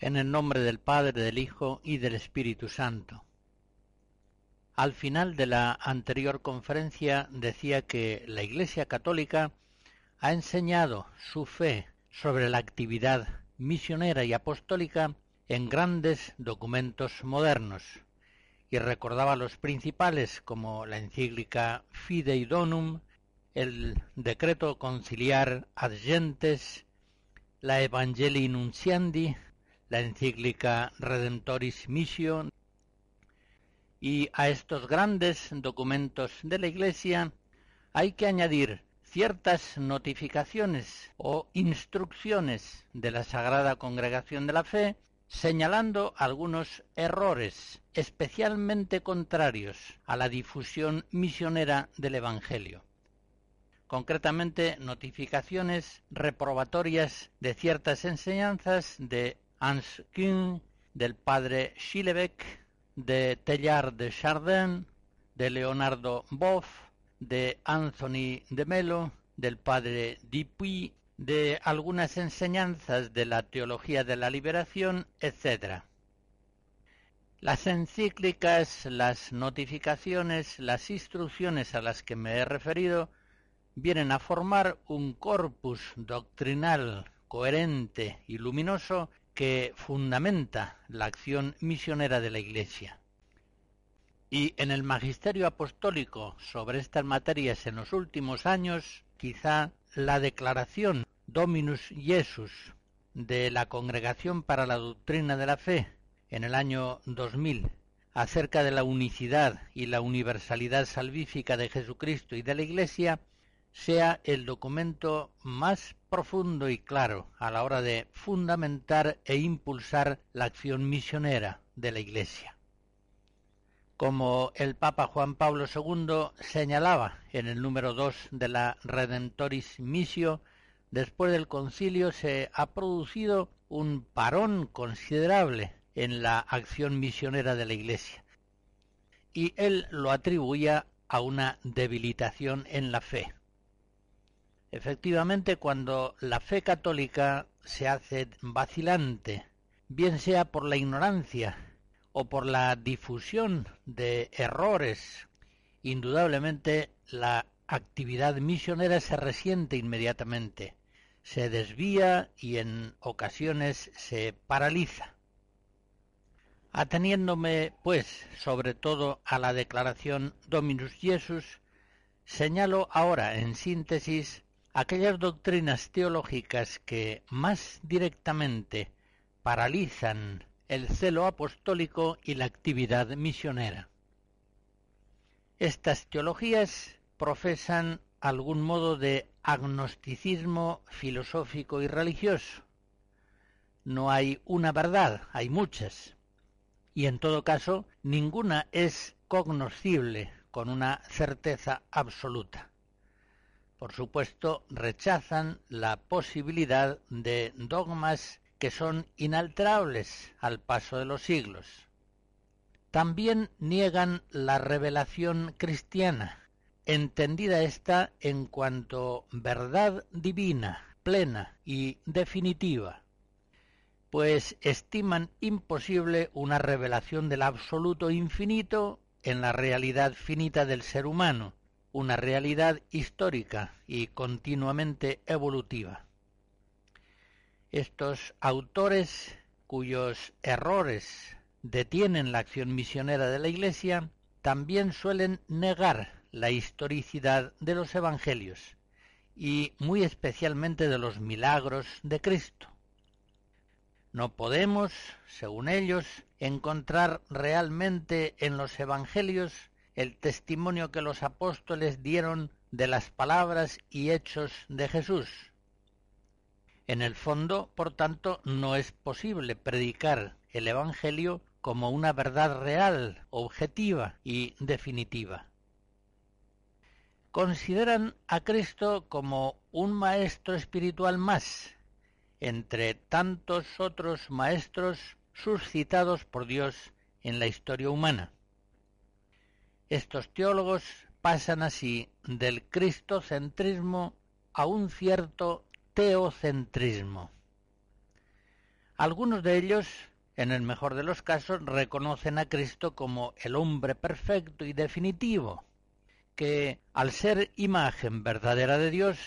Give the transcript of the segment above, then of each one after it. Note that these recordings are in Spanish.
En el nombre del Padre, del Hijo y del Espíritu Santo. Al final de la anterior conferencia decía que la Iglesia Católica ha enseñado su fe sobre la actividad misionera y apostólica en grandes documentos modernos y recordaba los principales como la encíclica Fidei Donum, el decreto conciliar ad gentes, la Evangelii Nunciandi, la encíclica Redemptoris Missio, y a estos grandes documentos de la Iglesia hay que añadir ciertas notificaciones o instrucciones de la Sagrada Congregación de la Fe, señalando algunos errores especialmente contrarios a la difusión misionera del Evangelio. Concretamente, notificaciones reprobatorias de ciertas enseñanzas de Hans del padre Schillebeck, de Teilhard de Chardin, de Leonardo Boff, de Anthony de Melo, del padre Dupuy, de algunas enseñanzas de la teología de la liberación, etc. Las encíclicas, las notificaciones, las instrucciones a las que me he referido vienen a formar un corpus doctrinal coherente y luminoso que fundamenta la acción misionera de la Iglesia. Y en el magisterio apostólico sobre estas materias en los últimos años, quizá la declaración Dominus Jesus de la Congregación para la Doctrina de la Fe en el año 2000 acerca de la unicidad y la universalidad salvífica de Jesucristo y de la Iglesia sea el documento más profundo y claro a la hora de fundamentar e impulsar la acción misionera de la Iglesia. Como el Papa Juan Pablo II señalaba en el número 2 de la Redemptoris Missio, después del concilio se ha producido un parón considerable en la acción misionera de la Iglesia. Y él lo atribuía a una debilitación en la fe. Efectivamente, cuando la fe católica se hace vacilante, bien sea por la ignorancia o por la difusión de errores, indudablemente la actividad misionera se resiente inmediatamente, se desvía y en ocasiones se paraliza. Ateniéndome, pues, sobre todo a la declaración Dominus Jesus, señalo ahora, en síntesis, aquellas doctrinas teológicas que más directamente paralizan el celo apostólico y la actividad misionera. Estas teologías profesan algún modo de agnosticismo filosófico y religioso. No hay una verdad, hay muchas. Y en todo caso, ninguna es cognoscible con una certeza absoluta por supuesto, rechazan la posibilidad de dogmas que son inalterables al paso de los siglos. También niegan la revelación cristiana, entendida ésta en cuanto verdad divina, plena y definitiva. pues estiman imposible una revelación del absoluto infinito en la realidad finita del ser humano, una realidad histórica y continuamente evolutiva. Estos autores, cuyos errores detienen la acción misionera de la Iglesia, también suelen negar la historicidad de los Evangelios y muy especialmente de los milagros de Cristo. No podemos, según ellos, encontrar realmente en los Evangelios el testimonio que los apóstoles dieron de las palabras y hechos de Jesús. En el fondo, por tanto, no es posible predicar el Evangelio como una verdad real, objetiva y definitiva. Consideran a Cristo como un maestro espiritual más, entre tantos otros maestros suscitados por Dios en la historia humana. Estos teólogos pasan así del cristocentrismo a un cierto teocentrismo. Algunos de ellos en el mejor de los casos, reconocen a Cristo como el hombre perfecto y definitivo, que al ser imagen verdadera de Dios,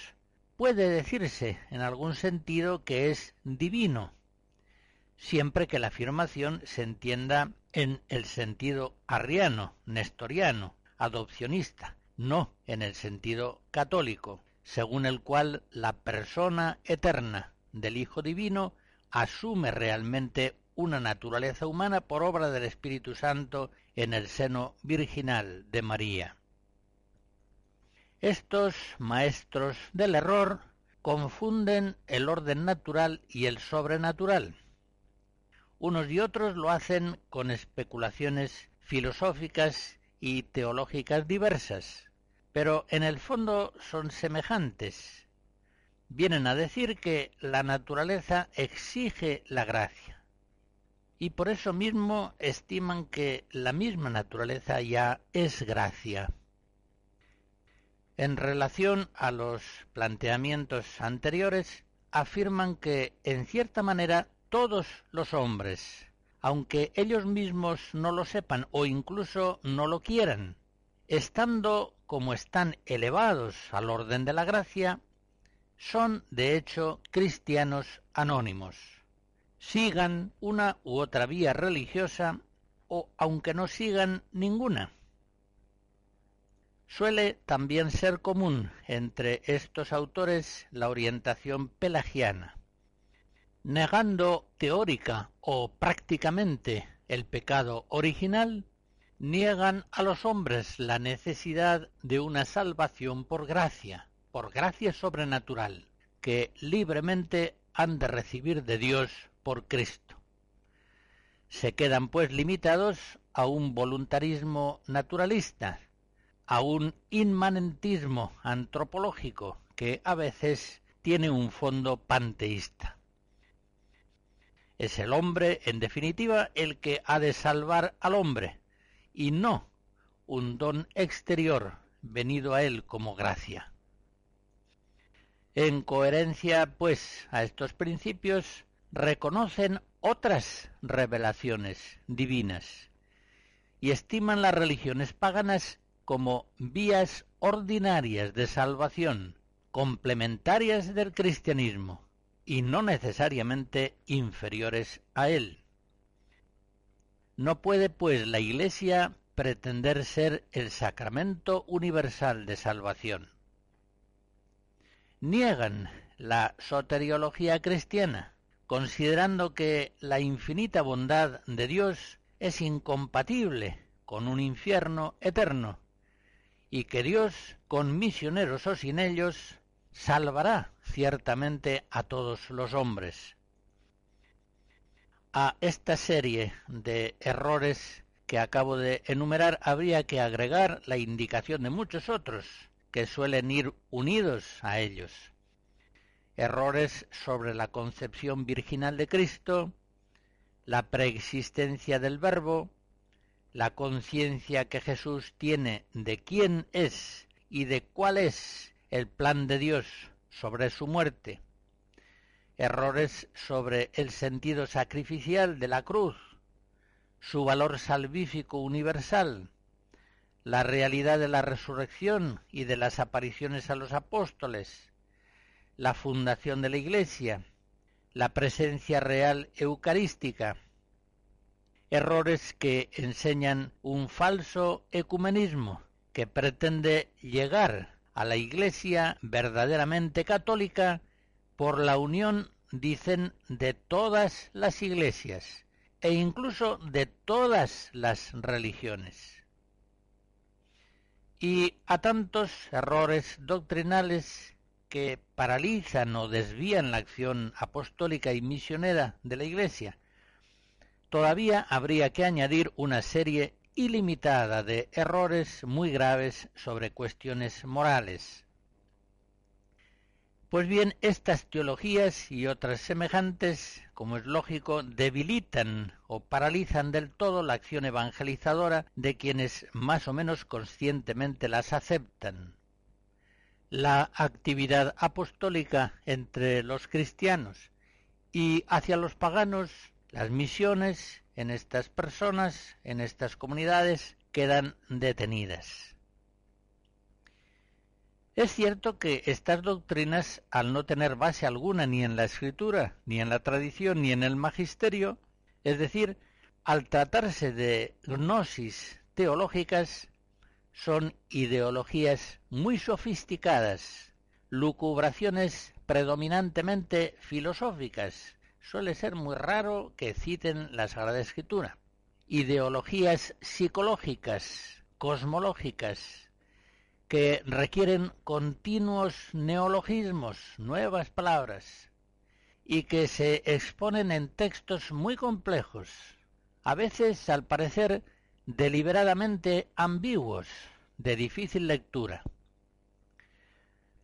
puede decirse en algún sentido que es divino, siempre que la afirmación se entienda en el sentido arriano, nestoriano, adopcionista, no en el sentido católico, según el cual la persona eterna del Hijo Divino asume realmente una naturaleza humana por obra del Espíritu Santo en el seno virginal de María. Estos maestros del error confunden el orden natural y el sobrenatural. Unos y otros lo hacen con especulaciones filosóficas y teológicas diversas, pero en el fondo son semejantes. Vienen a decir que la naturaleza exige la gracia y por eso mismo estiman que la misma naturaleza ya es gracia. En relación a los planteamientos anteriores, afirman que, en cierta manera, todos los hombres, aunque ellos mismos no lo sepan o incluso no lo quieran, estando como están elevados al orden de la gracia, son de hecho cristianos anónimos. Sigan una u otra vía religiosa o aunque no sigan ninguna. Suele también ser común entre estos autores la orientación pelagiana, negando teórica o prácticamente el pecado original, niegan a los hombres la necesidad de una salvación por gracia, por gracia sobrenatural, que libremente han de recibir de Dios por Cristo. Se quedan pues limitados a un voluntarismo naturalista, a un inmanentismo antropológico que a veces tiene un fondo panteísta. Es el hombre, en definitiva, el que ha de salvar al hombre, y no un don exterior venido a él como gracia. En coherencia, pues, a estos principios, reconocen otras revelaciones divinas y estiman las religiones paganas como vías ordinarias de salvación, complementarias del cristianismo y no necesariamente inferiores a él. No puede, pues, la Iglesia pretender ser el sacramento universal de salvación. Niegan la soteriología cristiana, considerando que la infinita bondad de Dios es incompatible con un infierno eterno, y que Dios, con misioneros o sin ellos, salvará ciertamente a todos los hombres. A esta serie de errores que acabo de enumerar habría que agregar la indicación de muchos otros que suelen ir unidos a ellos errores sobre la concepción virginal de Cristo, la preexistencia del Verbo, la conciencia que Jesús tiene de quién es y de cuál es el plan de Dios sobre su muerte, errores sobre el sentido sacrificial de la cruz, su valor salvífico universal, la realidad de la resurrección y de las apariciones a los apóstoles, la fundación de la Iglesia, la presencia real eucarística, errores que enseñan un falso ecumenismo que pretende llegar a la Iglesia verdaderamente católica por la unión, dicen, de todas las iglesias e incluso de todas las religiones. Y a tantos errores doctrinales que paralizan o desvían la acción apostólica y misionera de la Iglesia, todavía habría que añadir una serie ilimitada de errores muy graves sobre cuestiones morales. Pues bien, estas teologías y otras semejantes, como es lógico, debilitan o paralizan del todo la acción evangelizadora de quienes más o menos conscientemente las aceptan. La actividad apostólica entre los cristianos y hacia los paganos, las misiones en estas personas, en estas comunidades, quedan detenidas. Es cierto que estas doctrinas, al no tener base alguna ni en la escritura, ni en la tradición, ni en el magisterio, es decir, al tratarse de gnosis teológicas, son ideologías muy sofisticadas, lucubraciones predominantemente filosóficas. Suele ser muy raro que citen la Sagrada Escritura. Ideologías psicológicas, cosmológicas, que requieren continuos neologismos, nuevas palabras, y que se exponen en textos muy complejos, a veces, al parecer, deliberadamente ambiguos, de difícil lectura.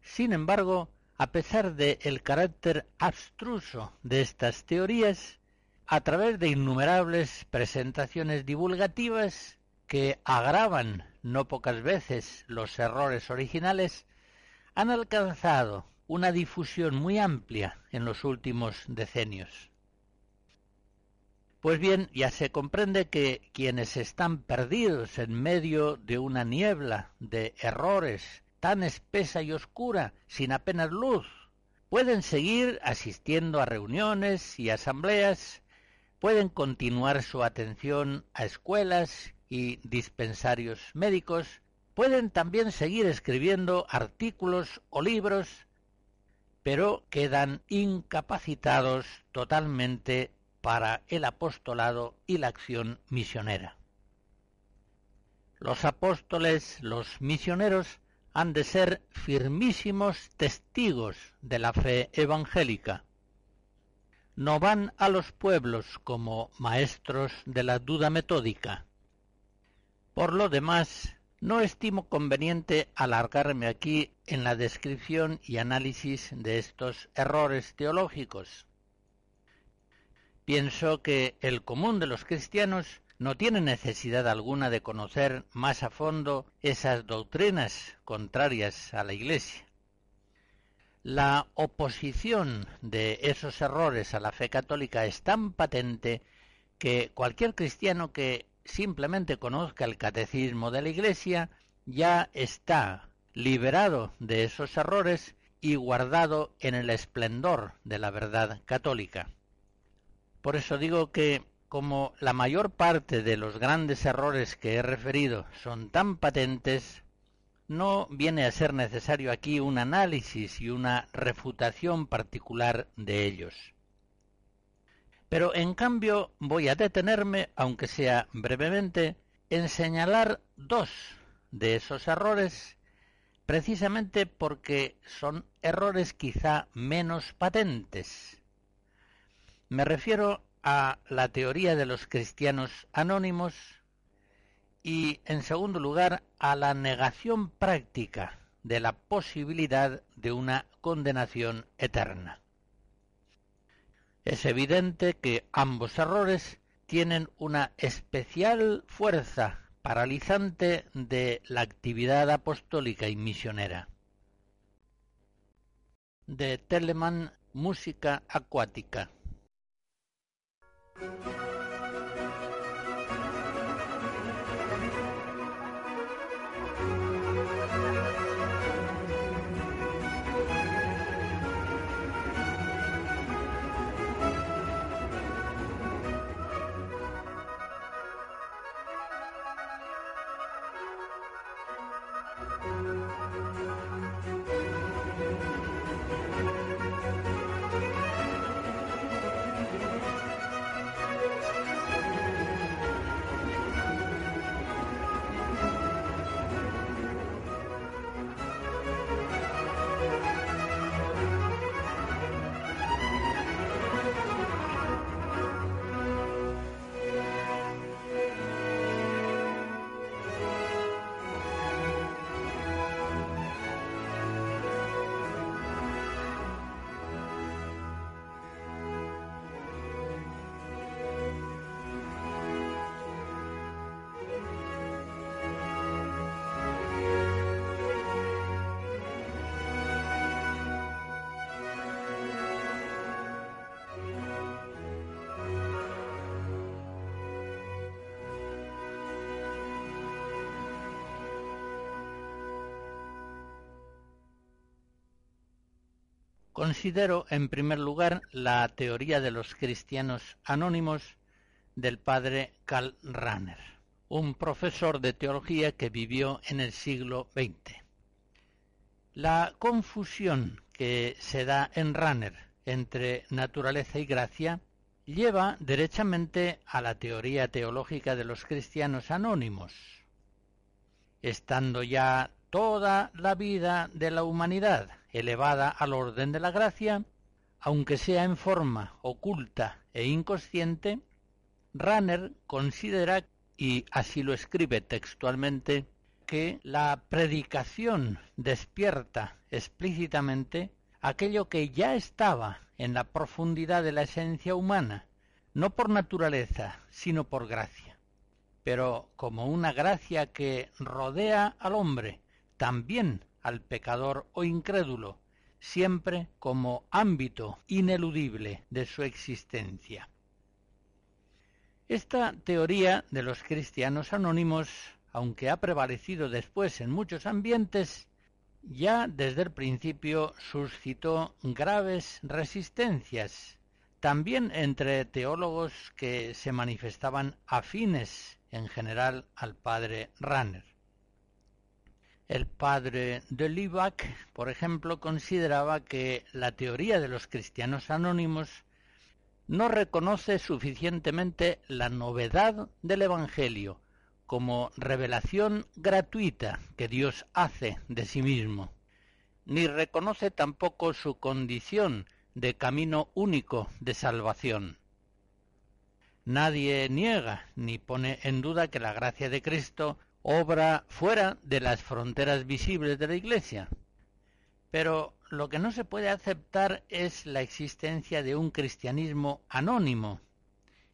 Sin embargo, a pesar de el carácter abstruso de estas teorías, a través de innumerables presentaciones divulgativas que agravan no pocas veces los errores originales, han alcanzado una difusión muy amplia en los últimos decenios. Pues bien, ya se comprende que quienes están perdidos en medio de una niebla de errores tan espesa y oscura, sin apenas luz, pueden seguir asistiendo a reuniones y asambleas, pueden continuar su atención a escuelas y dispensarios médicos pueden también seguir escribiendo artículos o libros, pero quedan incapacitados totalmente para el apostolado y la acción misionera. Los apóstoles, los misioneros, han de ser firmísimos testigos de la fe evangélica. No van a los pueblos como maestros de la duda metódica, por lo demás, no estimo conveniente alargarme aquí en la descripción y análisis de estos errores teológicos. Pienso que el común de los cristianos no tiene necesidad alguna de conocer más a fondo esas doctrinas contrarias a la Iglesia. La oposición de esos errores a la fe católica es tan patente que cualquier cristiano que simplemente conozca el catecismo de la Iglesia, ya está liberado de esos errores y guardado en el esplendor de la verdad católica. Por eso digo que como la mayor parte de los grandes errores que he referido son tan patentes, no viene a ser necesario aquí un análisis y una refutación particular de ellos. Pero en cambio voy a detenerme, aunque sea brevemente, en señalar dos de esos errores, precisamente porque son errores quizá menos patentes. Me refiero a la teoría de los cristianos anónimos y, en segundo lugar, a la negación práctica de la posibilidad de una condenación eterna. Es evidente que ambos errores tienen una especial fuerza paralizante de la actividad apostólica y misionera. De Telemann música acuática. Thank you. Considero, en primer lugar, la teoría de los cristianos anónimos del padre Karl Rahner, un profesor de teología que vivió en el siglo XX. La confusión que se da en Rahner entre naturaleza y gracia lleva derechamente a la teoría teológica de los cristianos anónimos. Estando ya toda la vida de la humanidad elevada al orden de la gracia, aunque sea en forma oculta e inconsciente, Ranner considera, y así lo escribe textualmente, que la predicación despierta explícitamente aquello que ya estaba en la profundidad de la esencia humana, no por naturaleza, sino por gracia. Pero como una gracia que rodea al hombre, también al pecador o incrédulo, siempre como ámbito ineludible de su existencia. Esta teoría de los cristianos anónimos, aunque ha prevalecido después en muchos ambientes, ya desde el principio suscitó graves resistencias, también entre teólogos que se manifestaban afines en general al padre Ranner. El padre de Libac, por ejemplo, consideraba que la teoría de los cristianos anónimos no reconoce suficientemente la novedad del Evangelio como revelación gratuita que Dios hace de sí mismo, ni reconoce tampoco su condición de camino único de salvación. Nadie niega ni pone en duda que la gracia de Cristo obra fuera de las fronteras visibles de la Iglesia. Pero lo que no se puede aceptar es la existencia de un cristianismo anónimo,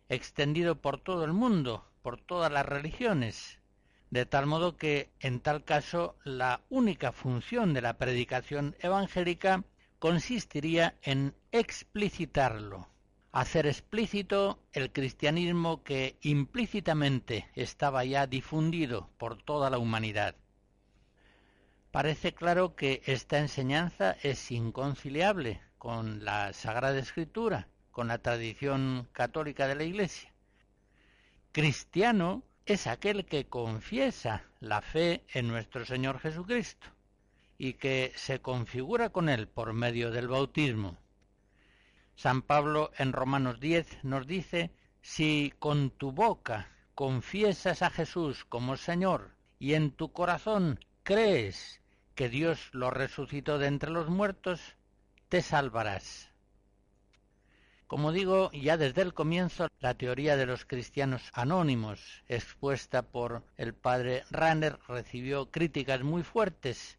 extendido por todo el mundo, por todas las religiones, de tal modo que, en tal caso, la única función de la predicación evangélica consistiría en explicitarlo, hacer explícito el cristianismo que implícitamente estaba ya difundido por toda la humanidad. Parece claro que esta enseñanza es inconciliable con la Sagrada Escritura, con la tradición católica de la Iglesia. Cristiano es aquel que confiesa la fe en nuestro Señor Jesucristo y que se configura con él por medio del bautismo. San Pablo en Romanos 10 nos dice, si con tu boca confiesas a Jesús como Señor y en tu corazón crees que Dios lo resucitó de entre los muertos, te salvarás. Como digo, ya desde el comienzo, la teoría de los cristianos anónimos, expuesta por el padre Ranner, recibió críticas muy fuertes,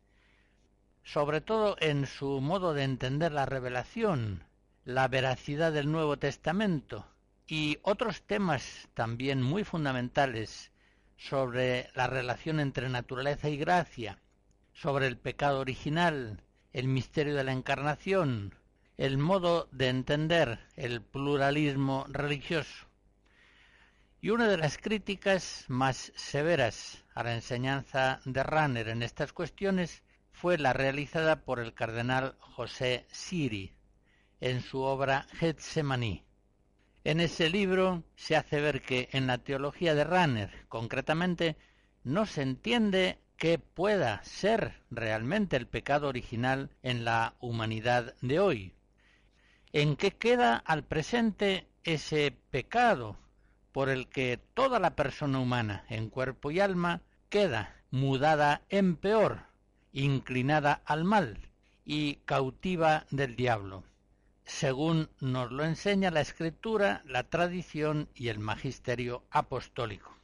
sobre todo en su modo de entender la revelación, la veracidad del Nuevo Testamento y otros temas también muy fundamentales sobre la relación entre naturaleza y gracia, sobre el pecado original, el misterio de la encarnación el modo de entender el pluralismo religioso. Y una de las críticas más severas a la enseñanza de Ranner en estas cuestiones fue la realizada por el cardenal José Siri en su obra Getsemaní. En ese libro se hace ver que en la teología de Ranner, concretamente, no se entiende que pueda ser realmente el pecado original en la humanidad de hoy. ¿En qué queda al presente ese pecado por el que toda la persona humana, en cuerpo y alma, queda mudada en peor, inclinada al mal y cautiva del diablo, según nos lo enseña la escritura, la tradición y el magisterio apostólico.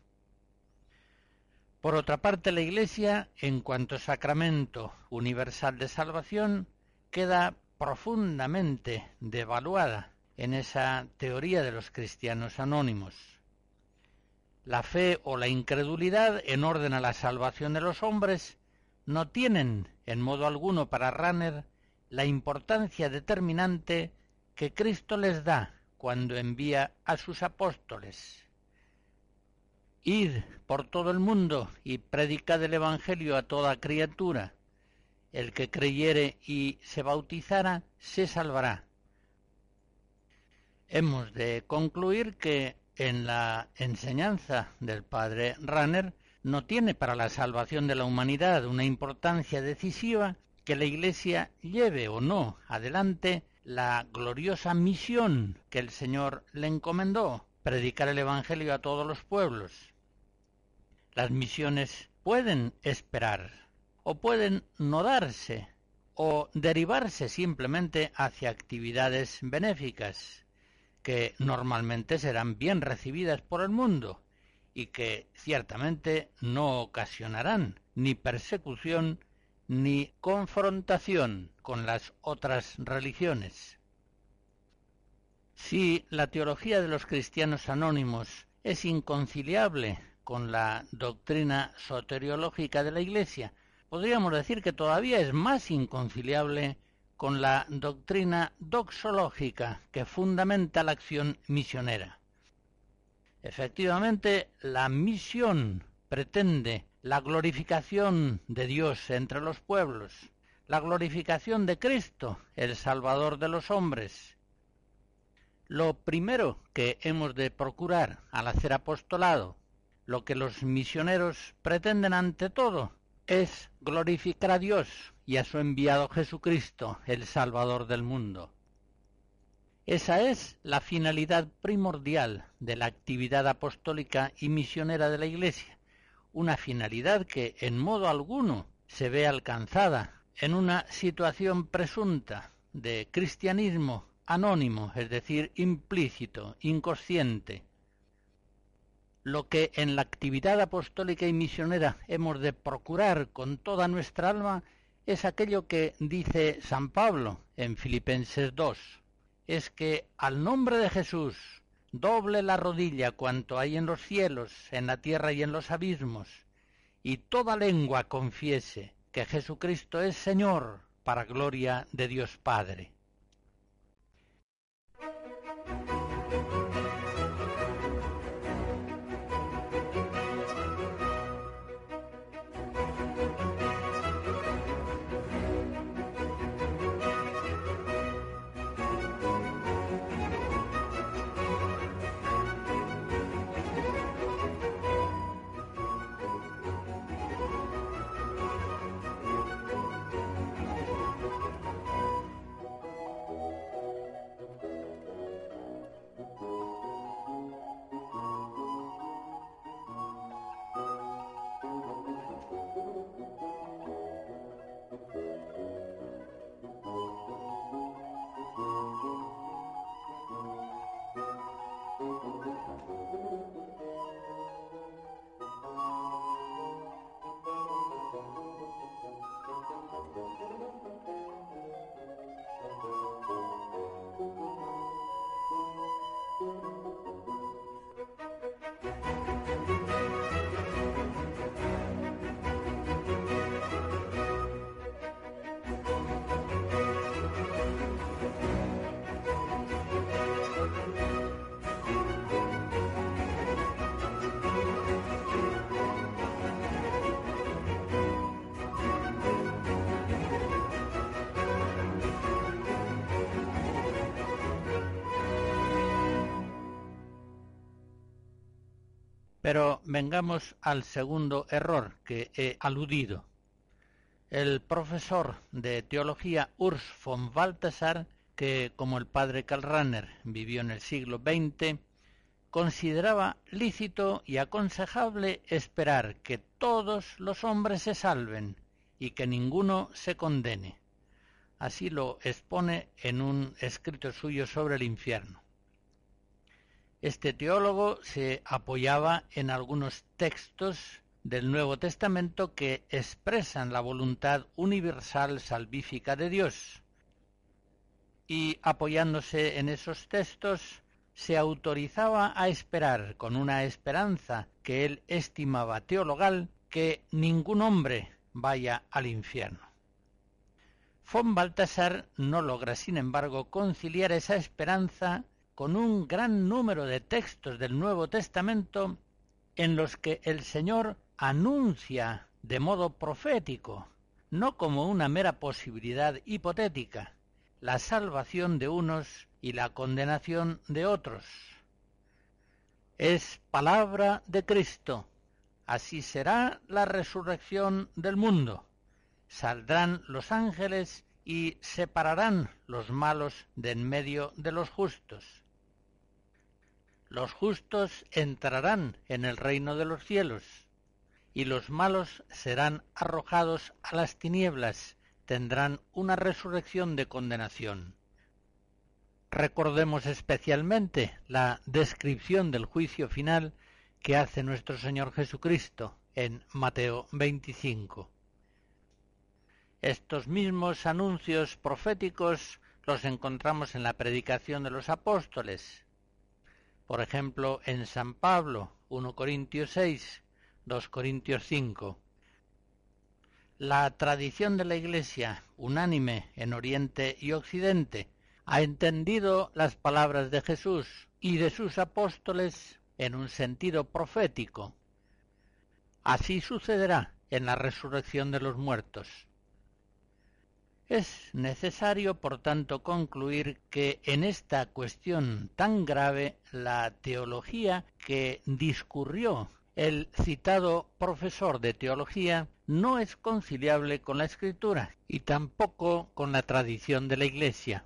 Por otra parte, la Iglesia, en cuanto sacramento universal de salvación, queda profundamente devaluada en esa teoría de los cristianos anónimos. La fe o la incredulidad en orden a la salvación de los hombres no tienen, en modo alguno para Ranner, la importancia determinante que Cristo les da cuando envía a sus apóstoles. Id por todo el mundo y predicad el Evangelio a toda criatura. El que creyere y se bautizara se salvará. Hemos de concluir que en la enseñanza del padre Ranner no tiene para la salvación de la humanidad una importancia decisiva que la Iglesia lleve o no adelante la gloriosa misión que el Señor le encomendó, predicar el Evangelio a todos los pueblos. Las misiones pueden esperar o pueden no darse o derivarse simplemente hacia actividades benéficas que normalmente serán bien recibidas por el mundo y que ciertamente no ocasionarán ni persecución ni confrontación con las otras religiones. Si la teología de los cristianos anónimos es inconciliable con la doctrina soteriológica de la Iglesia, podríamos decir que todavía es más inconciliable con la doctrina doxológica que fundamenta la acción misionera. Efectivamente, la misión pretende la glorificación de Dios entre los pueblos, la glorificación de Cristo, el Salvador de los hombres. Lo primero que hemos de procurar al hacer apostolado, lo que los misioneros pretenden ante todo, es glorificar a Dios y a su enviado Jesucristo, el Salvador del mundo. Esa es la finalidad primordial de la actividad apostólica y misionera de la Iglesia, una finalidad que en modo alguno se ve alcanzada en una situación presunta de cristianismo anónimo, es decir, implícito, inconsciente. Lo que en la actividad apostólica y misionera hemos de procurar con toda nuestra alma es aquello que dice San Pablo en Filipenses 2, es que al nombre de Jesús doble la rodilla cuanto hay en los cielos, en la tierra y en los abismos, y toda lengua confiese que Jesucristo es Señor para gloria de Dios Padre. Pero vengamos al segundo error que he aludido. El profesor de teología Urs von Balthasar, que como el padre Karl vivió en el siglo XX, consideraba lícito y aconsejable esperar que todos los hombres se salven y que ninguno se condene. Así lo expone en un escrito suyo sobre el infierno. Este teólogo se apoyaba en algunos textos del Nuevo Testamento que expresan la voluntad universal salvífica de Dios. Y apoyándose en esos textos, se autorizaba a esperar con una esperanza que él estimaba teologal que ningún hombre vaya al infierno. Von Baltasar no logra, sin embargo, conciliar esa esperanza con un gran número de textos del Nuevo Testamento en los que el Señor anuncia de modo profético, no como una mera posibilidad hipotética, la salvación de unos y la condenación de otros. Es palabra de Cristo. Así será la resurrección del mundo. Saldrán los ángeles y separarán los malos de en medio de los justos los justos entrarán en el reino de los cielos, y los malos serán arrojados a las tinieblas, tendrán una resurrección de condenación. Recordemos especialmente la descripción del juicio final que hace nuestro Señor Jesucristo en Mateo 25. Estos mismos anuncios proféticos los encontramos en la predicación de los apóstoles, por ejemplo, en San Pablo, 1 Corintios 6, 2 Corintios 5. La tradición de la Iglesia, unánime en Oriente y Occidente, ha entendido las palabras de Jesús y de sus apóstoles en un sentido profético. Así sucederá en la resurrección de los muertos. Es necesario, por tanto, concluir que en esta cuestión tan grave la teología que discurrió el citado profesor de teología no es conciliable con la escritura y tampoco con la tradición de la Iglesia.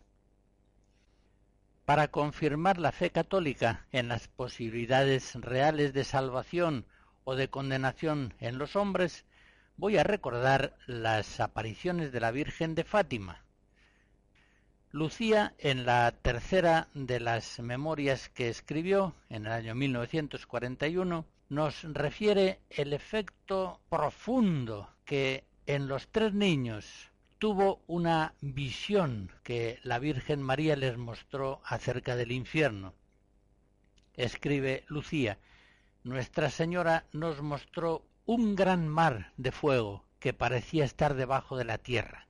Para confirmar la fe católica en las posibilidades reales de salvación o de condenación en los hombres, voy a recordar las apariciones de la Virgen de Fátima. Lucía, en la tercera de las memorias que escribió en el año 1941, nos refiere el efecto profundo que en los tres niños tuvo una visión que la Virgen María les mostró acerca del infierno. Escribe Lucía, Nuestra Señora nos mostró un gran mar de fuego que parecía estar debajo de la tierra.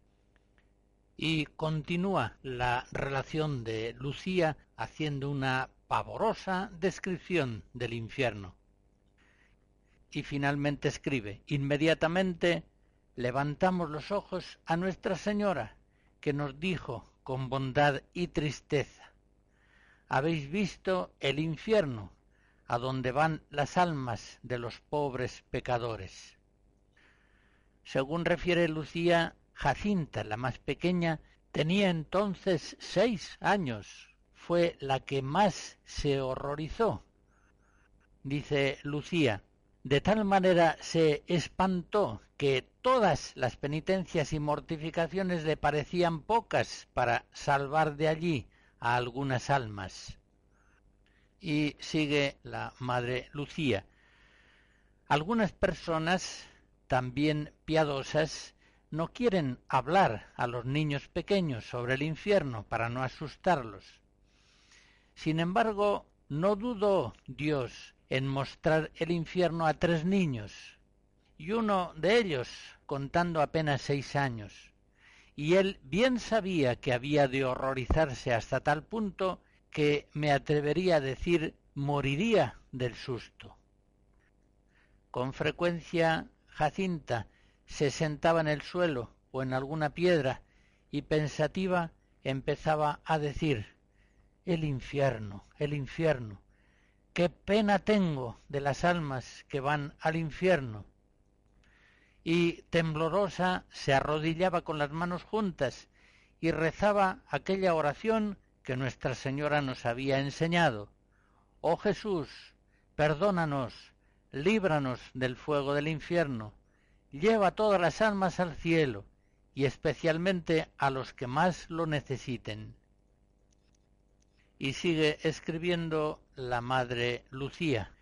Y continúa la relación de Lucía haciendo una pavorosa descripción del infierno. Y finalmente escribe, inmediatamente levantamos los ojos a Nuestra Señora, que nos dijo con bondad y tristeza, habéis visto el infierno a donde van las almas de los pobres pecadores. Según refiere Lucía, Jacinta, la más pequeña, tenía entonces seis años. Fue la que más se horrorizó. Dice Lucía, de tal manera se espantó que todas las penitencias y mortificaciones le parecían pocas para salvar de allí a algunas almas. Y sigue la Madre Lucía. Algunas personas, también piadosas, no quieren hablar a los niños pequeños sobre el infierno para no asustarlos. Sin embargo, no dudó Dios en mostrar el infierno a tres niños, y uno de ellos contando apenas seis años. Y él bien sabía que había de horrorizarse hasta tal punto que me atrevería a decir moriría del susto. Con frecuencia Jacinta se sentaba en el suelo o en alguna piedra y pensativa empezaba a decir el infierno, el infierno, qué pena tengo de las almas que van al infierno. Y temblorosa se arrodillaba con las manos juntas y rezaba aquella oración que Nuestra Señora nos había enseñado. Oh Jesús, perdónanos, líbranos del fuego del infierno, lleva todas las almas al cielo, y especialmente a los que más lo necesiten. Y sigue escribiendo la Madre Lucía.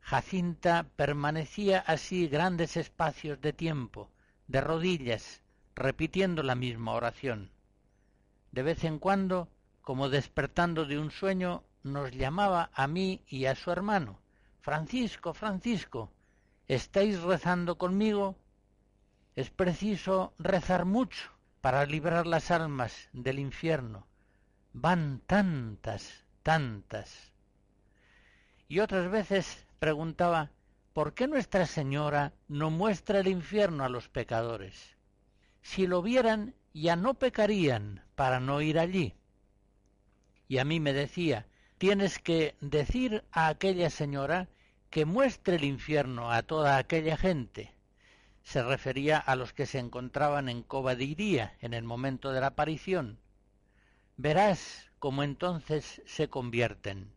Jacinta permanecía así grandes espacios de tiempo, de rodillas, repitiendo la misma oración. De vez en cuando, como despertando de un sueño, nos llamaba a mí y a su hermano. Francisco, Francisco, ¿estáis rezando conmigo? Es preciso rezar mucho para librar las almas del infierno. Van tantas, tantas. Y otras veces preguntaba, ¿por qué Nuestra Señora no muestra el infierno a los pecadores? si lo vieran ya no pecarían para no ir allí. Y a mí me decía, tienes que decir a aquella señora que muestre el infierno a toda aquella gente. Se refería a los que se encontraban en Cobadiría en el momento de la aparición. Verás cómo entonces se convierten.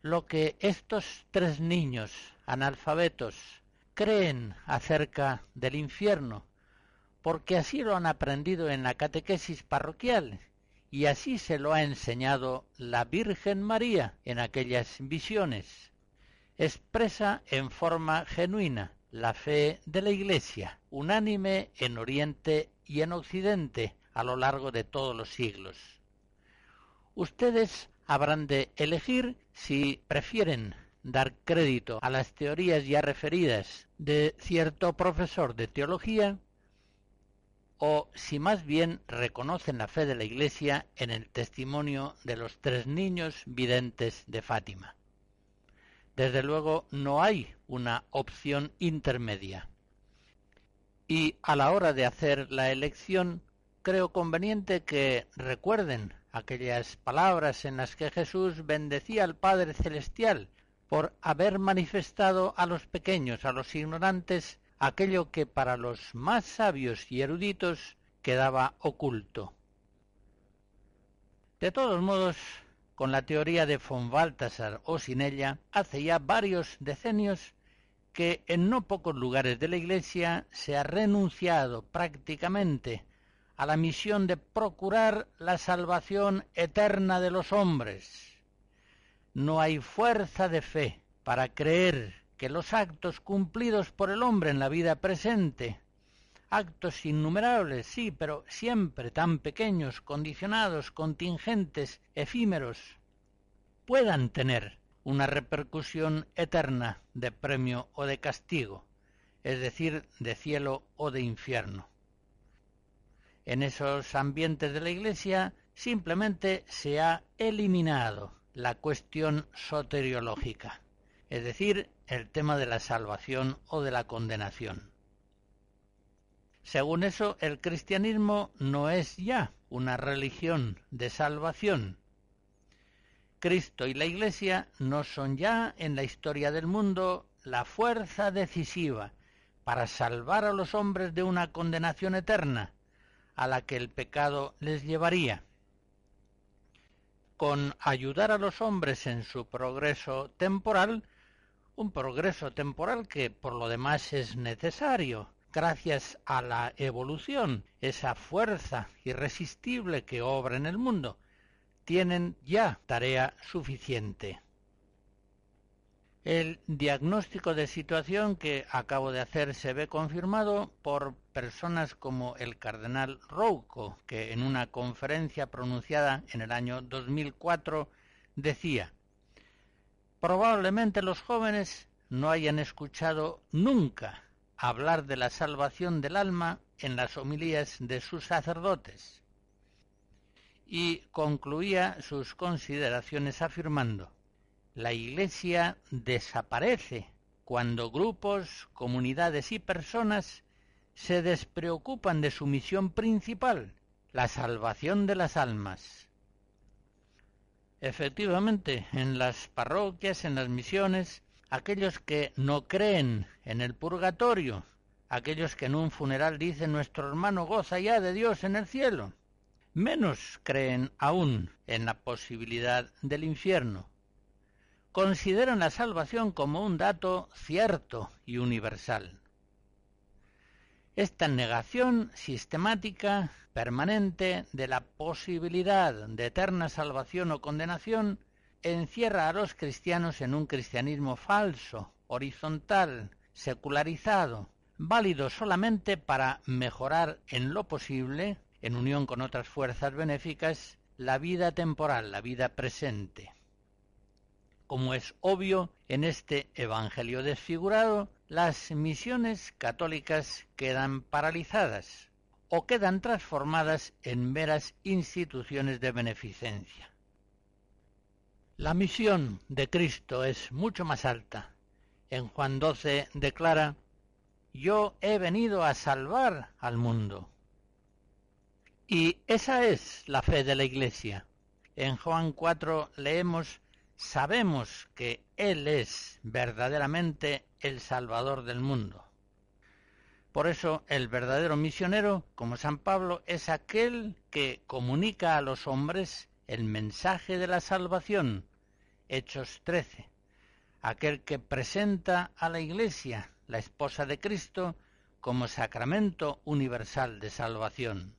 Lo que estos tres niños analfabetos creen acerca del infierno porque así lo han aprendido en la catequesis parroquial y así se lo ha enseñado la Virgen María en aquellas visiones. Expresa en forma genuina la fe de la Iglesia, unánime en Oriente y en Occidente a lo largo de todos los siglos. Ustedes habrán de elegir si prefieren dar crédito a las teorías ya referidas de cierto profesor de teología o si más bien reconocen la fe de la Iglesia en el testimonio de los tres niños videntes de Fátima. Desde luego no hay una opción intermedia. Y a la hora de hacer la elección, creo conveniente que recuerden aquellas palabras en las que Jesús bendecía al Padre Celestial por haber manifestado a los pequeños, a los ignorantes, aquello que para los más sabios y eruditos quedaba oculto. De todos modos, con la teoría de von Balthasar o sin ella, hace ya varios decenios que en no pocos lugares de la Iglesia se ha renunciado prácticamente a la misión de procurar la salvación eterna de los hombres. No hay fuerza de fe para creer que los actos cumplidos por el hombre en la vida presente, actos innumerables, sí, pero siempre tan pequeños, condicionados, contingentes, efímeros, puedan tener una repercusión eterna de premio o de castigo, es decir, de cielo o de infierno. En esos ambientes de la Iglesia simplemente se ha eliminado la cuestión soteriológica, es decir, el tema de la salvación o de la condenación. Según eso, el cristianismo no es ya una religión de salvación. Cristo y la Iglesia no son ya en la historia del mundo la fuerza decisiva para salvar a los hombres de una condenación eterna a la que el pecado les llevaría. Con ayudar a los hombres en su progreso temporal, un progreso temporal que por lo demás es necesario gracias a la evolución, esa fuerza irresistible que obra en el mundo, tienen ya tarea suficiente. El diagnóstico de situación que acabo de hacer se ve confirmado por personas como el cardenal Rouco, que en una conferencia pronunciada en el año 2004 decía Probablemente los jóvenes no hayan escuchado nunca hablar de la salvación del alma en las homilías de sus sacerdotes. Y concluía sus consideraciones afirmando, la Iglesia desaparece cuando grupos, comunidades y personas se despreocupan de su misión principal, la salvación de las almas. Efectivamente, en las parroquias, en las misiones, aquellos que no creen en el purgatorio, aquellos que en un funeral dicen nuestro hermano goza ya de Dios en el cielo, menos creen aún en la posibilidad del infierno. Consideran la salvación como un dato cierto y universal. Esta negación sistemática, permanente, de la posibilidad de eterna salvación o condenación encierra a los cristianos en un cristianismo falso, horizontal, secularizado, válido solamente para mejorar en lo posible, en unión con otras fuerzas benéficas, la vida temporal, la vida presente. Como es obvio, en este Evangelio desfigurado, las misiones católicas quedan paralizadas o quedan transformadas en meras instituciones de beneficencia. La misión de Cristo es mucho más alta. En Juan 12 declara, Yo he venido a salvar al mundo. Y esa es la fe de la Iglesia. En Juan 4 leemos, Sabemos que Él es verdaderamente el Salvador del mundo. Por eso el verdadero misionero, como San Pablo, es aquel que comunica a los hombres el mensaje de la salvación Hechos 13. Aquel que presenta a la Iglesia, la esposa de Cristo, como sacramento universal de salvación.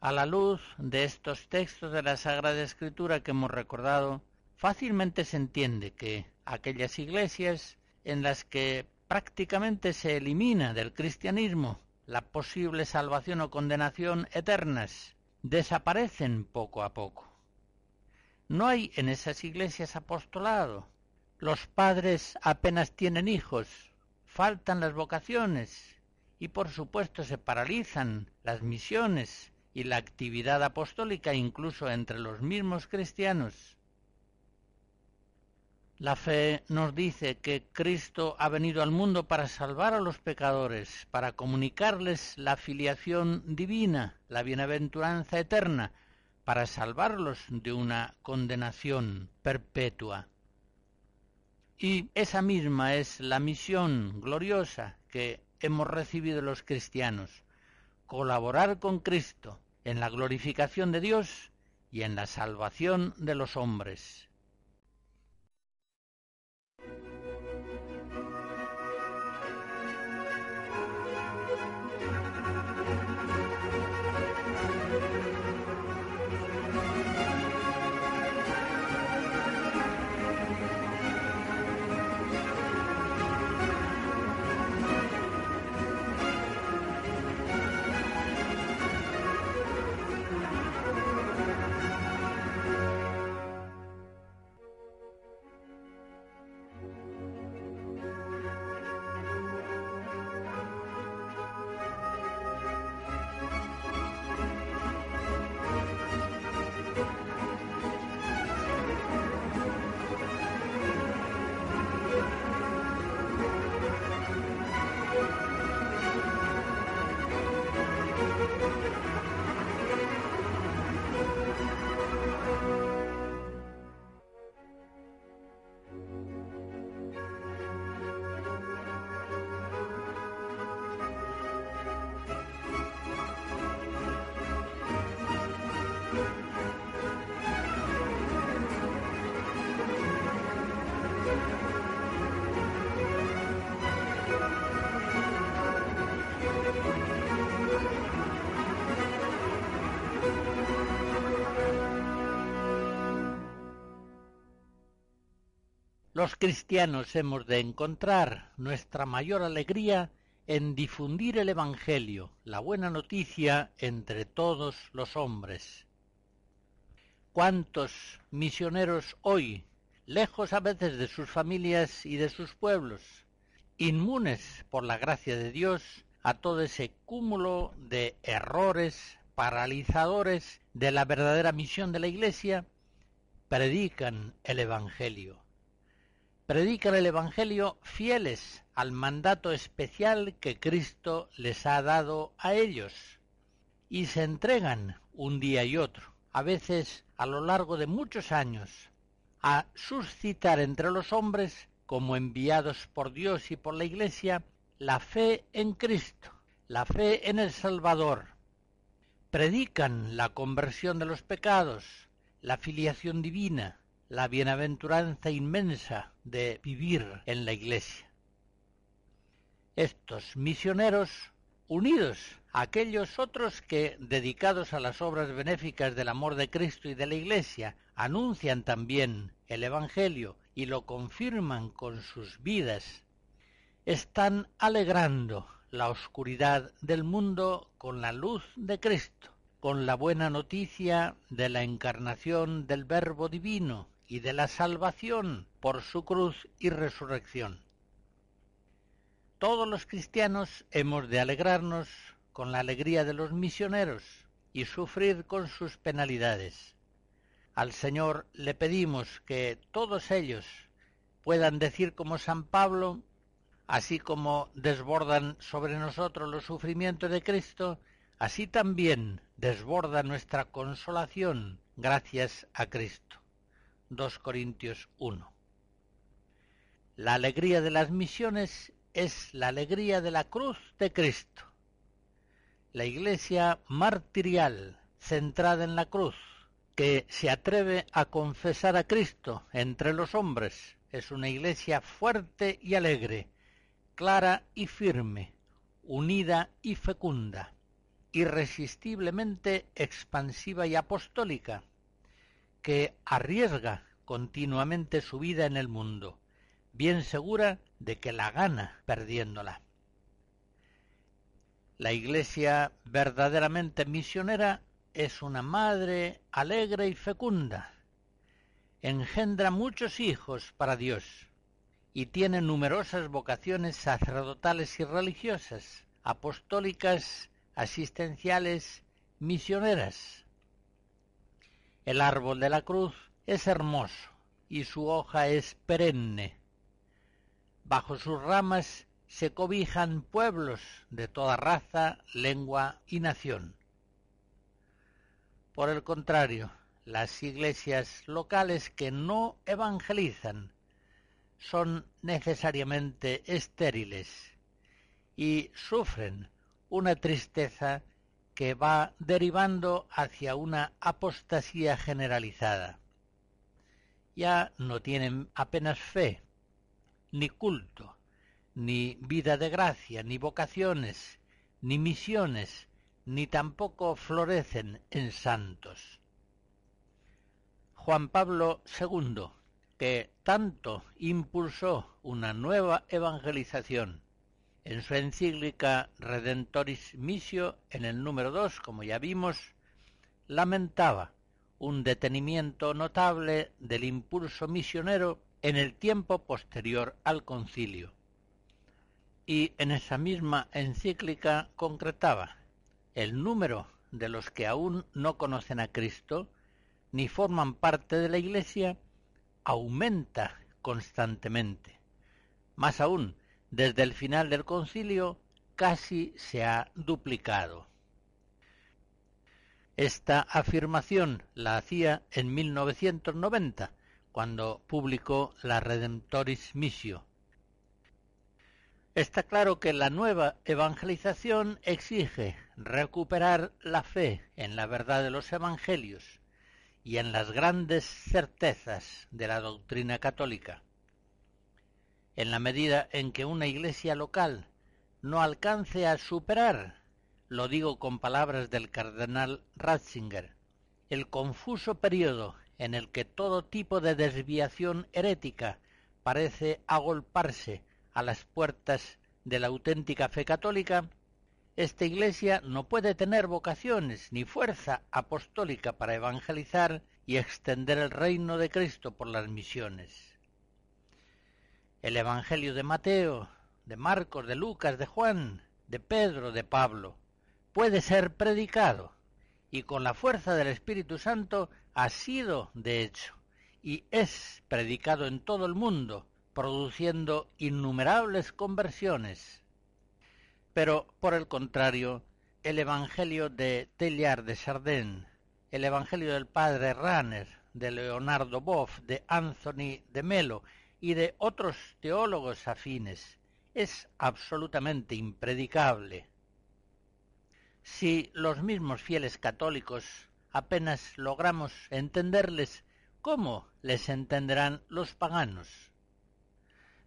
A la luz de estos textos de la Sagrada Escritura que hemos recordado, fácilmente se entiende que aquellas iglesias en las que prácticamente se elimina del cristianismo la posible salvación o condenación eternas, desaparecen poco a poco. No hay en esas iglesias apostolado. Los padres apenas tienen hijos, faltan las vocaciones y por supuesto se paralizan las misiones y la actividad apostólica incluso entre los mismos cristianos. La fe nos dice que Cristo ha venido al mundo para salvar a los pecadores, para comunicarles la filiación divina, la bienaventuranza eterna, para salvarlos de una condenación perpetua. Y esa misma es la misión gloriosa que hemos recibido los cristianos, colaborar con Cristo en la glorificación de Dios y en la salvación de los hombres. Los cristianos hemos de encontrar nuestra mayor alegría en difundir el Evangelio, la buena noticia entre todos los hombres. ¿Cuántos misioneros hoy, lejos a veces de sus familias y de sus pueblos, inmunes por la gracia de Dios a todo ese cúmulo de errores paralizadores de la verdadera misión de la Iglesia, predican el Evangelio? Predican el Evangelio fieles al mandato especial que Cristo les ha dado a ellos y se entregan un día y otro, a veces a lo largo de muchos años a suscitar entre los hombres, como enviados por Dios y por la Iglesia, la fe en Cristo, la fe en el Salvador. Predican la conversión de los pecados, la filiación divina, la bienaventuranza inmensa de vivir en la Iglesia. Estos misioneros, unidos a aquellos otros que, dedicados a las obras benéficas del amor de Cristo y de la Iglesia, anuncian también el Evangelio y lo confirman con sus vidas, están alegrando la oscuridad del mundo con la luz de Cristo, con la buena noticia de la encarnación del Verbo Divino y de la salvación por su cruz y resurrección. Todos los cristianos hemos de alegrarnos con la alegría de los misioneros y sufrir con sus penalidades. Al Señor le pedimos que todos ellos puedan decir como San Pablo, así como desbordan sobre nosotros los sufrimientos de Cristo, así también desborda nuestra consolación gracias a Cristo. 2 Corintios 1. La alegría de las misiones es la alegría de la cruz de Cristo. La iglesia martirial, centrada en la cruz, que se atreve a confesar a Cristo entre los hombres, es una iglesia fuerte y alegre, clara y firme, unida y fecunda, irresistiblemente expansiva y apostólica, que arriesga continuamente su vida en el mundo, bien segura de que la gana perdiéndola. La Iglesia verdaderamente misionera es una madre alegre y fecunda. Engendra muchos hijos para Dios y tiene numerosas vocaciones sacerdotales y religiosas, apostólicas, asistenciales, misioneras. El árbol de la cruz es hermoso y su hoja es perenne. Bajo sus ramas se cobijan pueblos de toda raza, lengua y nación. Por el contrario, las iglesias locales que no evangelizan son necesariamente estériles y sufren una tristeza que va derivando hacia una apostasía generalizada. Ya no tienen apenas fe, ni culto, ni vida de gracia, ni vocaciones, ni misiones, ni tampoco florecen en santos. Juan Pablo II, que tanto impulsó una nueva evangelización, en su encíclica Redentoris Missio, en el número 2, como ya vimos, lamentaba un detenimiento notable del impulso misionero en el tiempo posterior al concilio. Y en esa misma encíclica concretaba el número de los que aún no conocen a Cristo ni forman parte de la Iglesia aumenta constantemente. Más aún, desde el final del concilio casi se ha duplicado. Esta afirmación la hacía en 1990, cuando publicó la Redemptoris Missio, Está claro que la nueva evangelización exige recuperar la fe en la verdad de los evangelios y en las grandes certezas de la doctrina católica. En la medida en que una iglesia local no alcance a superar, lo digo con palabras del cardenal Ratzinger, el confuso periodo en el que todo tipo de desviación herética parece agolparse a las puertas de la auténtica fe católica, esta Iglesia no puede tener vocaciones ni fuerza apostólica para evangelizar y extender el reino de Cristo por las misiones. El Evangelio de Mateo, de Marcos, de Lucas, de Juan, de Pedro, de Pablo, puede ser predicado y con la fuerza del Espíritu Santo ha sido, de hecho, y es predicado en todo el mundo, produciendo innumerables conversiones. Pero, por el contrario, el Evangelio de Tellar de Sardén, el Evangelio del Padre Ranner, de Leonardo Boff, de Anthony de Melo y de otros teólogos afines es absolutamente impredicable. Si los mismos fieles católicos apenas logramos entenderles, ¿cómo les entenderán los paganos?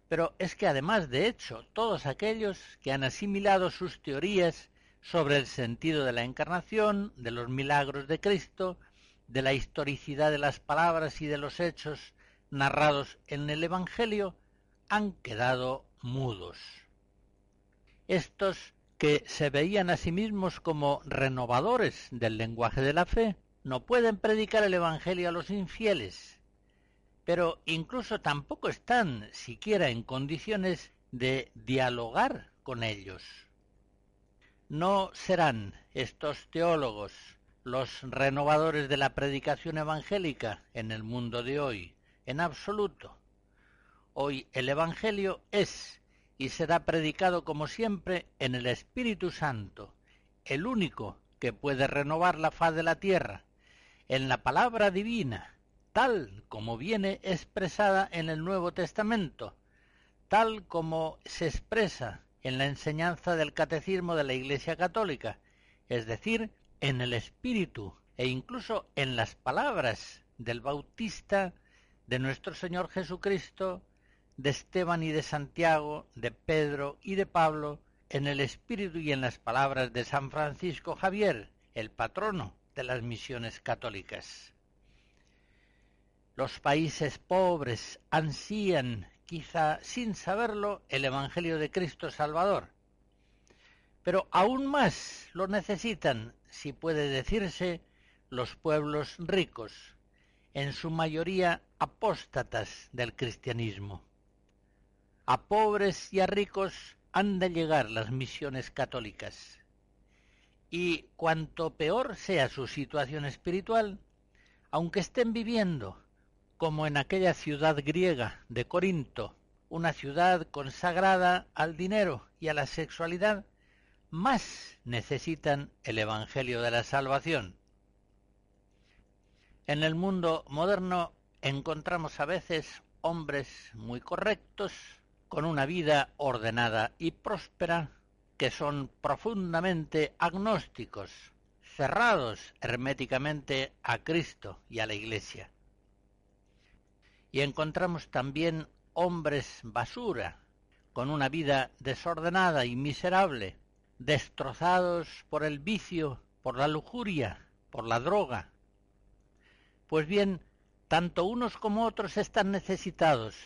Pero es que además, de hecho, todos aquellos que han asimilado sus teorías sobre el sentido de la encarnación, de los milagros de Cristo, de la historicidad de las palabras y de los hechos narrados en el Evangelio, han quedado mudos. Estos que se veían a sí mismos como renovadores del lenguaje de la fe, no pueden predicar el Evangelio a los infieles, pero incluso tampoco están siquiera en condiciones de dialogar con ellos. No serán estos teólogos los renovadores de la predicación evangélica en el mundo de hoy, en absoluto. Hoy el Evangelio es y será predicado como siempre en el Espíritu Santo, el único que puede renovar la faz de la tierra, en la palabra divina, tal como viene expresada en el Nuevo Testamento, tal como se expresa en la enseñanza del catecismo de la Iglesia Católica, es decir, en el espíritu e incluso en las palabras del Bautista, de nuestro Señor Jesucristo, de Esteban y de Santiago, de Pedro y de Pablo, en el espíritu y en las palabras de San Francisco Javier, el patrono de las misiones católicas. Los países pobres ansían quizá sin saberlo, el Evangelio de Cristo Salvador. Pero aún más lo necesitan, si puede decirse, los pueblos ricos, en su mayoría apóstatas del cristianismo. A pobres y a ricos han de llegar las misiones católicas. Y cuanto peor sea su situación espiritual, aunque estén viviendo como en aquella ciudad griega de Corinto, una ciudad consagrada al dinero y a la sexualidad, más necesitan el Evangelio de la Salvación. En el mundo moderno encontramos a veces hombres muy correctos, con una vida ordenada y próspera, que son profundamente agnósticos, cerrados herméticamente a Cristo y a la Iglesia y encontramos también hombres basura, con una vida desordenada y miserable, destrozados por el vicio, por la lujuria, por la droga. Pues bien, tanto unos como otros están necesitados